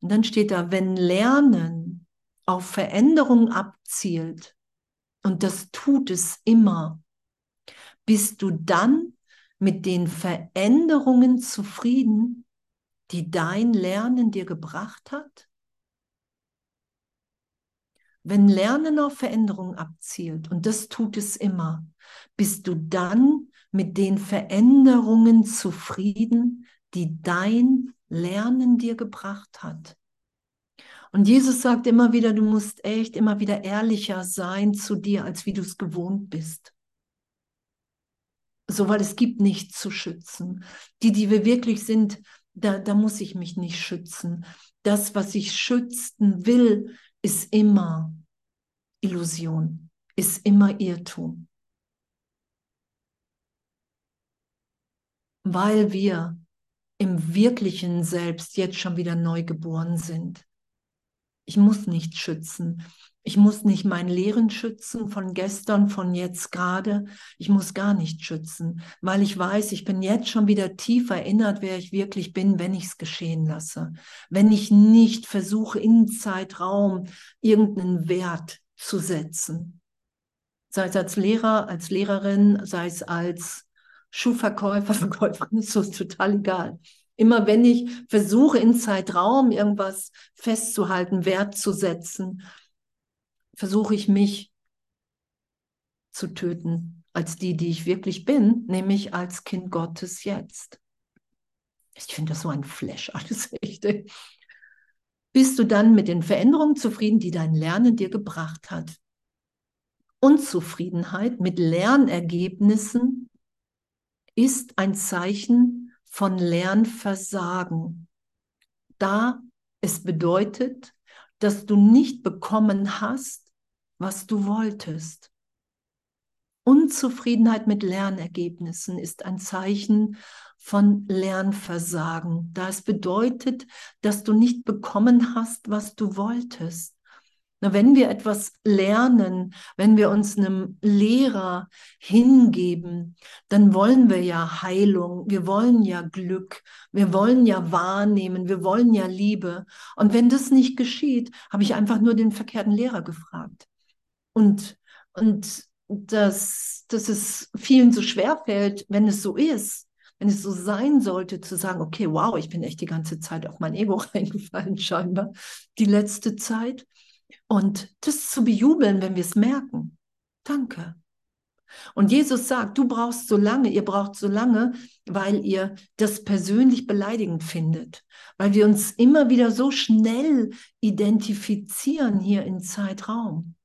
Speaker 1: Und dann steht da, wenn Lernen auf Veränderung abzielt, und das tut es immer, bist du dann mit den Veränderungen zufrieden, die dein Lernen dir gebracht hat? Wenn Lernen auf Veränderung abzielt, und das tut es immer, bist du dann mit den Veränderungen zufrieden, die dein Lernen dir gebracht hat? Und Jesus sagt immer wieder, du musst echt immer wieder ehrlicher sein zu dir, als wie du es gewohnt bist. So, weil es gibt nichts zu schützen. Die, die wir wirklich sind, da, da muss ich mich nicht schützen. Das, was ich schützen will, ist immer Illusion, ist immer Irrtum. Weil wir im wirklichen Selbst jetzt schon wieder neu geboren sind. Ich muss nicht schützen. Ich muss nicht mein Lehren schützen von gestern, von jetzt gerade. Ich muss gar nicht schützen, weil ich weiß, ich bin jetzt schon wieder tief erinnert, wer ich wirklich bin, wenn ich es geschehen lasse. Wenn ich nicht versuche, in Zeitraum irgendeinen Wert zu setzen. Sei es als Lehrer, als Lehrerin, sei es als Schuhverkäufer, Verkäuferin, ist so total egal. Immer wenn ich versuche, in Zeitraum irgendwas festzuhalten, Wert zu setzen, versuche ich mich zu töten als die, die ich wirklich bin, nämlich als Kind Gottes jetzt. Ich finde das so ein Flash, alles echt. Bist du dann mit den Veränderungen zufrieden, die dein Lernen dir gebracht hat? Unzufriedenheit mit Lernergebnissen ist ein Zeichen von Lernversagen. Da es bedeutet, dass du nicht bekommen hast, was du wolltest. Unzufriedenheit mit Lernergebnissen ist ein Zeichen von Lernversagen, da es bedeutet, dass du nicht bekommen hast, was du wolltest. Na, wenn wir etwas lernen, wenn wir uns einem Lehrer hingeben, dann wollen wir ja Heilung, wir wollen ja Glück, wir wollen ja wahrnehmen, wir wollen ja Liebe. Und wenn das nicht geschieht, habe ich einfach nur den verkehrten Lehrer gefragt. Und, und dass, dass es vielen so schwer fällt, wenn es so ist, wenn es so sein sollte, zu sagen, okay, wow, ich bin echt die ganze Zeit auf mein Ego reingefallen, scheinbar, die letzte Zeit. Und das zu bejubeln, wenn wir es merken. Danke. Und Jesus sagt, du brauchst so lange, ihr braucht so lange, weil ihr das persönlich beleidigend findet, weil wir uns immer wieder so schnell identifizieren hier im Zeitraum.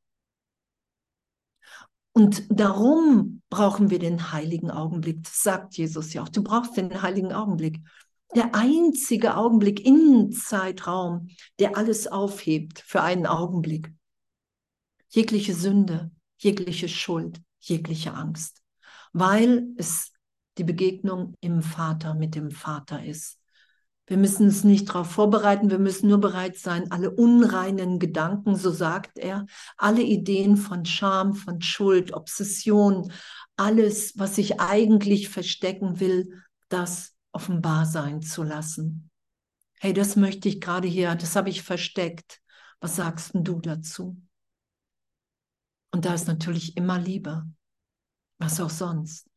Speaker 1: Und darum brauchen wir den heiligen Augenblick. Das sagt Jesus ja auch. Du brauchst den heiligen Augenblick. Der einzige Augenblick im Zeitraum, der alles aufhebt für einen Augenblick. Jegliche Sünde, jegliche Schuld, jegliche Angst, weil es die Begegnung im Vater mit dem Vater ist. Wir müssen es nicht darauf vorbereiten, wir müssen nur bereit sein, alle unreinen Gedanken, so sagt er, alle Ideen von Scham, von Schuld, Obsession, alles, was sich eigentlich verstecken will, das offenbar sein zu lassen. Hey, das möchte ich gerade hier, das habe ich versteckt. Was sagst du dazu? Und da ist natürlich immer Liebe. Was auch sonst.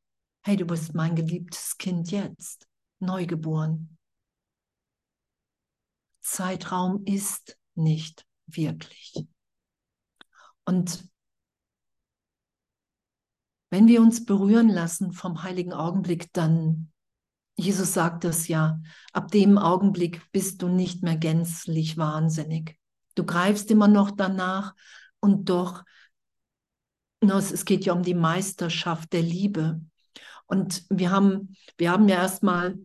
Speaker 1: Hey, du bist mein geliebtes Kind jetzt, neugeboren. Zeitraum ist nicht wirklich. Und wenn wir uns berühren lassen vom heiligen Augenblick, dann, Jesus sagt das ja, ab dem Augenblick bist du nicht mehr gänzlich wahnsinnig. Du greifst immer noch danach und doch, es geht ja um die Meisterschaft der Liebe. Und wir haben, wir haben ja erstmal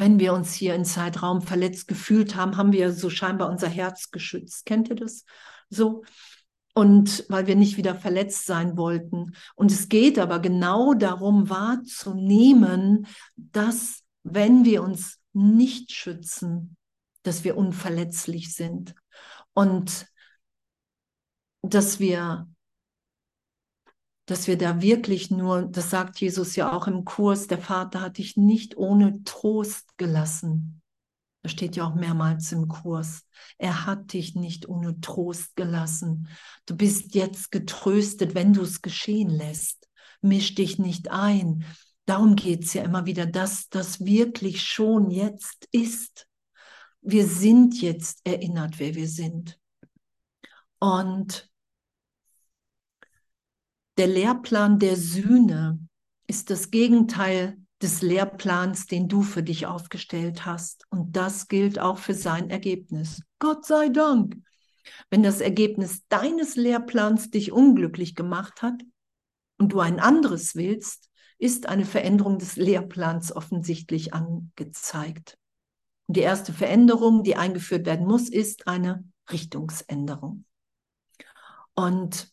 Speaker 1: wenn wir uns hier in Zeitraum verletzt gefühlt haben, haben wir so scheinbar unser Herz geschützt. Kennt ihr das? So. Und weil wir nicht wieder verletzt sein wollten. Und es geht aber genau darum wahrzunehmen, dass wenn wir uns nicht schützen, dass wir unverletzlich sind und dass wir dass wir da wirklich nur, das sagt Jesus ja auch im Kurs, der Vater hat dich nicht ohne Trost gelassen. Das steht ja auch mehrmals im Kurs. Er hat dich nicht ohne Trost gelassen. Du bist jetzt getröstet, wenn du es geschehen lässt. Misch dich nicht ein. Darum geht es ja immer wieder, dass das wirklich schon jetzt ist. Wir sind jetzt erinnert, wer wir sind. Und der Lehrplan der Sühne ist das Gegenteil des Lehrplans, den du für dich aufgestellt hast. Und das gilt auch für sein Ergebnis. Gott sei Dank. Wenn das Ergebnis deines Lehrplans dich unglücklich gemacht hat und du ein anderes willst, ist eine Veränderung des Lehrplans offensichtlich angezeigt. Und die erste Veränderung, die eingeführt werden muss, ist eine Richtungsänderung. Und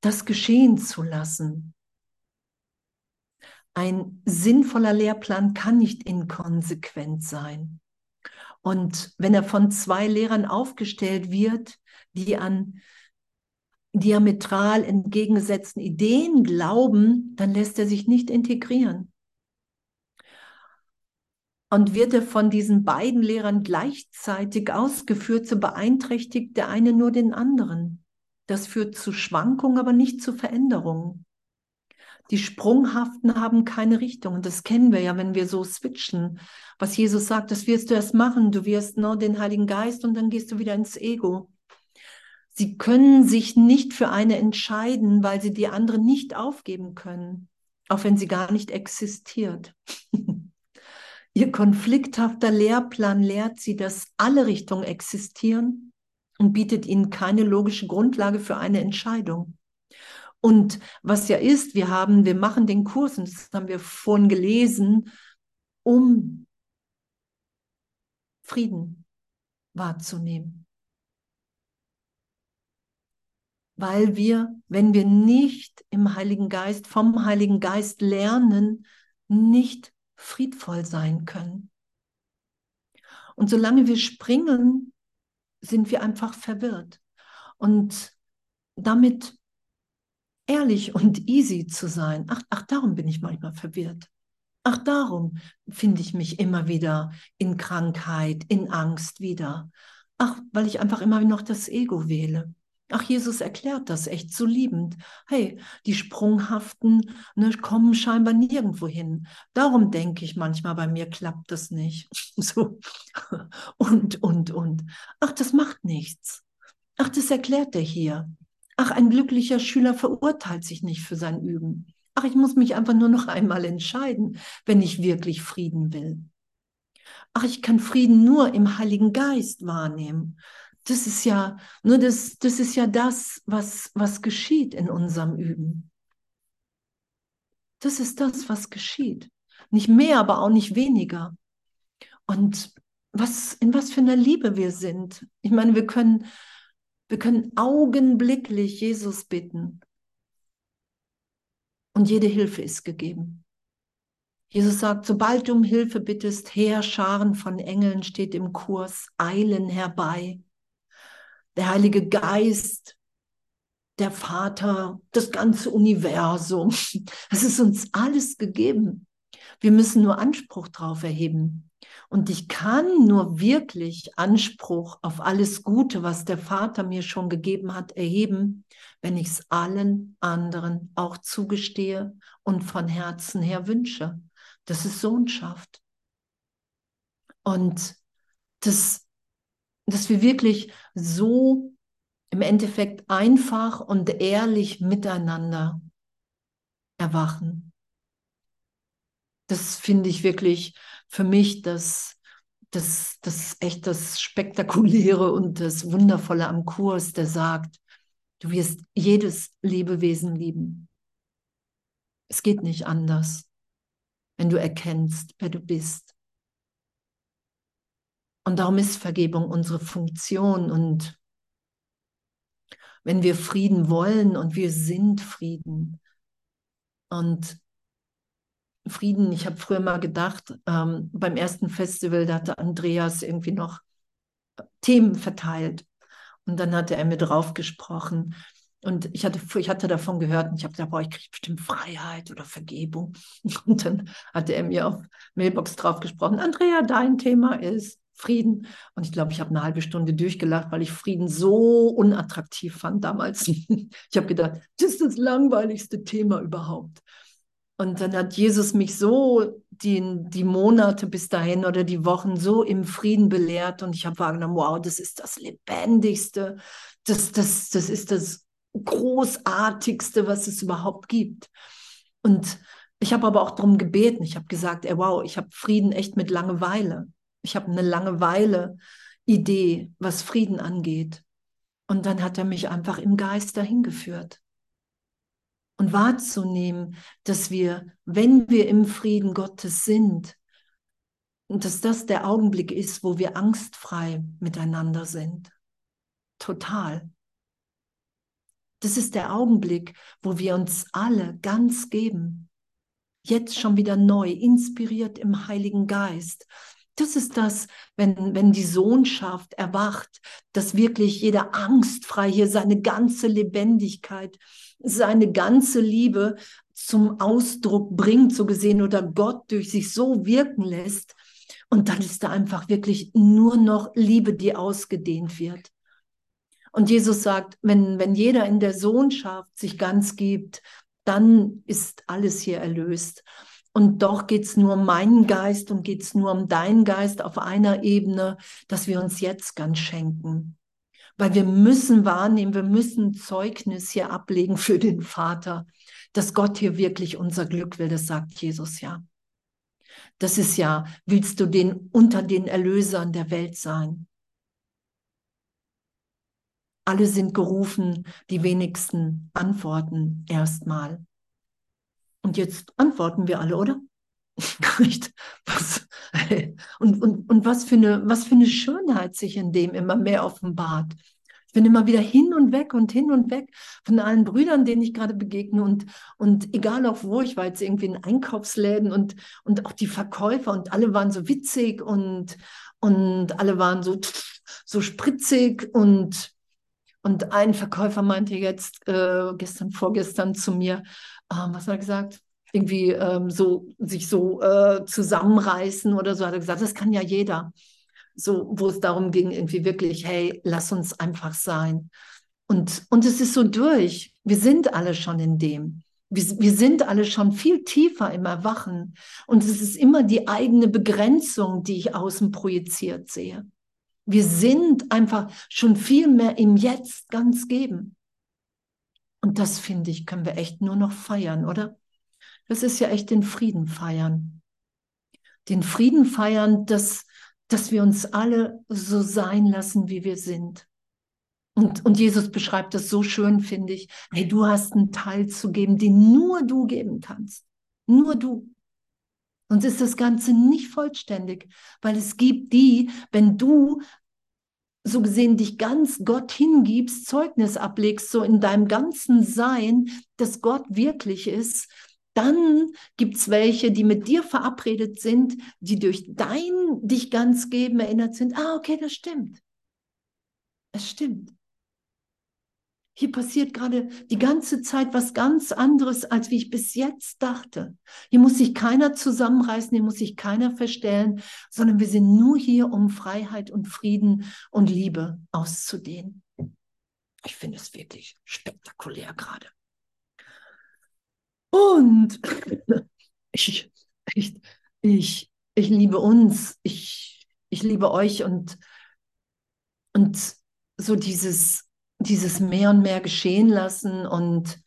Speaker 1: das geschehen zu lassen. Ein sinnvoller Lehrplan kann nicht inkonsequent sein. Und wenn er von zwei Lehrern aufgestellt wird, die an diametral entgegengesetzten Ideen glauben, dann lässt er sich nicht integrieren. Und wird er von diesen beiden Lehrern gleichzeitig ausgeführt, so beeinträchtigt der eine nur den anderen. Das führt zu Schwankungen, aber nicht zu Veränderungen. Die Sprunghaften haben keine Richtung. Und das kennen wir ja, wenn wir so switchen. Was Jesus sagt, das wirst du erst machen. Du wirst nur den Heiligen Geist und dann gehst du wieder ins Ego. Sie können sich nicht für eine entscheiden, weil sie die andere nicht aufgeben können, auch wenn sie gar nicht existiert. Ihr konflikthafter Lehrplan lehrt sie, dass alle Richtungen existieren und bietet ihnen keine logische Grundlage für eine Entscheidung. Und was ja ist, wir haben, wir machen den Kurs, und das haben wir vorhin gelesen, um Frieden wahrzunehmen. Weil wir, wenn wir nicht im Heiligen Geist, vom Heiligen Geist lernen, nicht friedvoll sein können. Und solange wir springen sind wir einfach verwirrt. Und damit ehrlich und easy zu sein, ach, ach, darum bin ich manchmal verwirrt. Ach, darum finde ich mich immer wieder in Krankheit, in Angst wieder. Ach, weil ich einfach immer noch das Ego wähle. Ach, Jesus erklärt das echt so liebend. Hey, die Sprunghaften ne, kommen scheinbar nirgendwo hin. Darum denke ich manchmal, bei mir klappt das nicht. So. Und, und, und. Ach, das macht nichts. Ach, das erklärt er hier. Ach, ein glücklicher Schüler verurteilt sich nicht für sein Üben. Ach, ich muss mich einfach nur noch einmal entscheiden, wenn ich wirklich Frieden will. Ach, ich kann Frieden nur im Heiligen Geist wahrnehmen das ist ja, nur das, das ist ja das, was, was geschieht in unserem Üben. Das ist das, was geschieht. Nicht mehr, aber auch nicht weniger. Und was, in was für einer Liebe wir sind. Ich meine, wir können, wir können augenblicklich Jesus bitten. Und jede Hilfe ist gegeben. Jesus sagt, sobald du um Hilfe bittest, Heerscharen von Engeln steht im Kurs, eilen herbei der Heilige Geist, der Vater, das ganze Universum. Es ist uns alles gegeben. Wir müssen nur Anspruch drauf erheben. Und ich kann nur wirklich Anspruch auf alles Gute, was der Vater mir schon gegeben hat, erheben, wenn ich es allen anderen auch zugestehe und von Herzen her wünsche. Das ist Sohnschaft. Und das dass wir wirklich so im Endeffekt einfach und ehrlich miteinander erwachen. Das finde ich wirklich für mich das, das, das echt das Spektakuläre und das Wundervolle am Kurs, der sagt, du wirst jedes Lebewesen lieben. Es geht nicht anders, wenn du erkennst, wer du bist. Und darum ist Vergebung unsere Funktion. Und wenn wir Frieden wollen und wir sind Frieden. Und Frieden, ich habe früher mal gedacht, ähm, beim ersten Festival, da hatte Andreas irgendwie noch Themen verteilt. Und dann hatte er mir drauf gesprochen. Und ich hatte, ich hatte davon gehört und ich habe gedacht, boah, ich kriege bestimmt Freiheit oder Vergebung. Und dann hatte er mir auf Mailbox drauf gesprochen, Andrea, dein Thema ist Frieden. Und ich glaube, ich habe eine halbe Stunde durchgelacht, weil ich Frieden so unattraktiv fand damals. ich habe gedacht, das ist das langweiligste Thema überhaupt. Und dann hat Jesus mich so die, die Monate bis dahin oder die Wochen so im Frieden belehrt und ich habe wahrgenommen, wow, das ist das Lebendigste, das, das, das ist das Großartigste, was es überhaupt gibt. Und ich habe aber auch darum gebeten. Ich habe gesagt, ey, wow, ich habe Frieden echt mit Langeweile. Ich habe eine Langeweile-Idee, was Frieden angeht. Und dann hat er mich einfach im Geist dahin geführt. Und wahrzunehmen, dass wir, wenn wir im Frieden Gottes sind, dass das der Augenblick ist, wo wir angstfrei miteinander sind. Total. Das ist der Augenblick, wo wir uns alle ganz geben. Jetzt schon wieder neu, inspiriert im Heiligen Geist, das ist das, wenn, wenn die Sohnschaft erwacht, dass wirklich jeder angstfrei hier seine ganze Lebendigkeit, seine ganze Liebe zum Ausdruck bringt, so gesehen, oder Gott durch sich so wirken lässt. Und dann ist da einfach wirklich nur noch Liebe, die ausgedehnt wird. Und Jesus sagt, wenn, wenn jeder in der Sohnschaft sich ganz gibt, dann ist alles hier erlöst. Und doch geht es nur um meinen Geist und geht es nur um deinen Geist auf einer Ebene, dass wir uns jetzt ganz schenken. Weil wir müssen wahrnehmen, wir müssen Zeugnis hier ablegen für den Vater, dass Gott hier wirklich unser Glück will. Das sagt Jesus ja. Das ist ja, willst du den unter den Erlösern der Welt sein? Alle sind gerufen, die wenigsten antworten erstmal. Und jetzt antworten wir alle, oder? Was, und, und, und was, für eine, was für eine Schönheit sich in dem immer mehr offenbart. Ich bin immer wieder hin und weg und hin und weg von allen Brüdern, denen ich gerade begegne und, und egal auch wo, ich war jetzt irgendwie in Einkaufsläden und, und auch die Verkäufer und alle waren so witzig und, und alle waren so, so spritzig und, und ein Verkäufer meinte jetzt äh, gestern, vorgestern zu mir, ähm, was hat er gesagt? Irgendwie ähm, so sich so äh, zusammenreißen oder so hat er gesagt, das kann ja jeder. So, wo es darum ging, irgendwie wirklich, hey, lass uns einfach sein. Und, und es ist so durch. Wir sind alle schon in dem. Wir, wir sind alle schon viel tiefer im Erwachen. Und es ist immer die eigene Begrenzung, die ich außen projiziert sehe. Wir sind einfach schon viel mehr im Jetzt ganz geben. Und das finde ich, können wir echt nur noch feiern, oder? Das ist ja echt den Frieden feiern. Den Frieden feiern, dass, dass wir uns alle so sein lassen, wie wir sind. Und, und Jesus beschreibt das so schön, finde ich. Hey, du hast einen Teil zu geben, den nur du geben kannst. Nur du. Sonst ist das Ganze nicht vollständig, weil es gibt die, wenn du so gesehen dich ganz Gott hingibst, Zeugnis ablegst, so in deinem ganzen Sein, dass Gott wirklich ist, dann gibt es welche, die mit dir verabredet sind, die durch dein dich ganz geben erinnert sind. Ah, okay, das stimmt. Es stimmt. Hier passiert gerade die ganze Zeit was ganz anderes, als wie ich bis jetzt dachte. Hier muss sich keiner zusammenreißen, hier muss sich keiner verstellen, sondern wir sind nur hier, um Freiheit und Frieden und Liebe auszudehnen. Ich finde es wirklich spektakulär gerade. Und ich, ich, ich, ich liebe uns, ich, ich liebe euch und, und so dieses dieses mehr und mehr geschehen lassen und,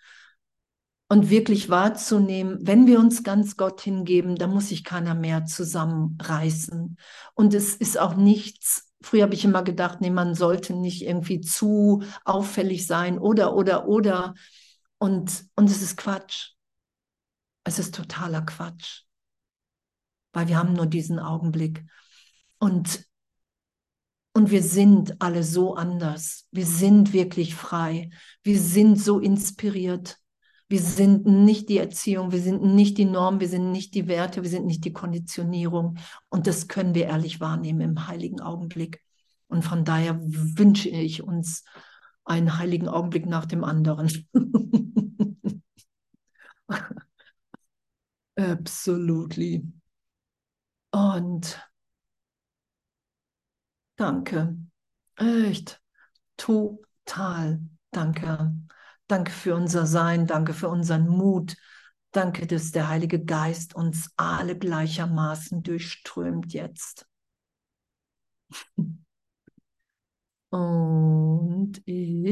Speaker 1: und wirklich wahrzunehmen, wenn wir uns ganz Gott hingeben, dann muss sich keiner mehr zusammenreißen. Und es ist auch nichts, früher habe ich immer gedacht, nee, man sollte nicht irgendwie zu auffällig sein oder, oder, oder. Und, und es ist Quatsch. Es ist totaler Quatsch. Weil wir haben nur diesen Augenblick. Und und wir sind alle so anders. Wir sind wirklich frei. Wir sind so inspiriert. Wir sind nicht die Erziehung, wir sind nicht die Norm, wir sind nicht die Werte, wir sind nicht die Konditionierung. Und das können wir ehrlich wahrnehmen im heiligen Augenblick. Und von daher wünsche ich uns einen heiligen Augenblick nach dem anderen. Absolutely. Und Danke. Echt. Total. Danke. Danke für unser Sein. Danke für unseren Mut. Danke, dass der Heilige Geist uns alle gleichermaßen durchströmt jetzt. Und ich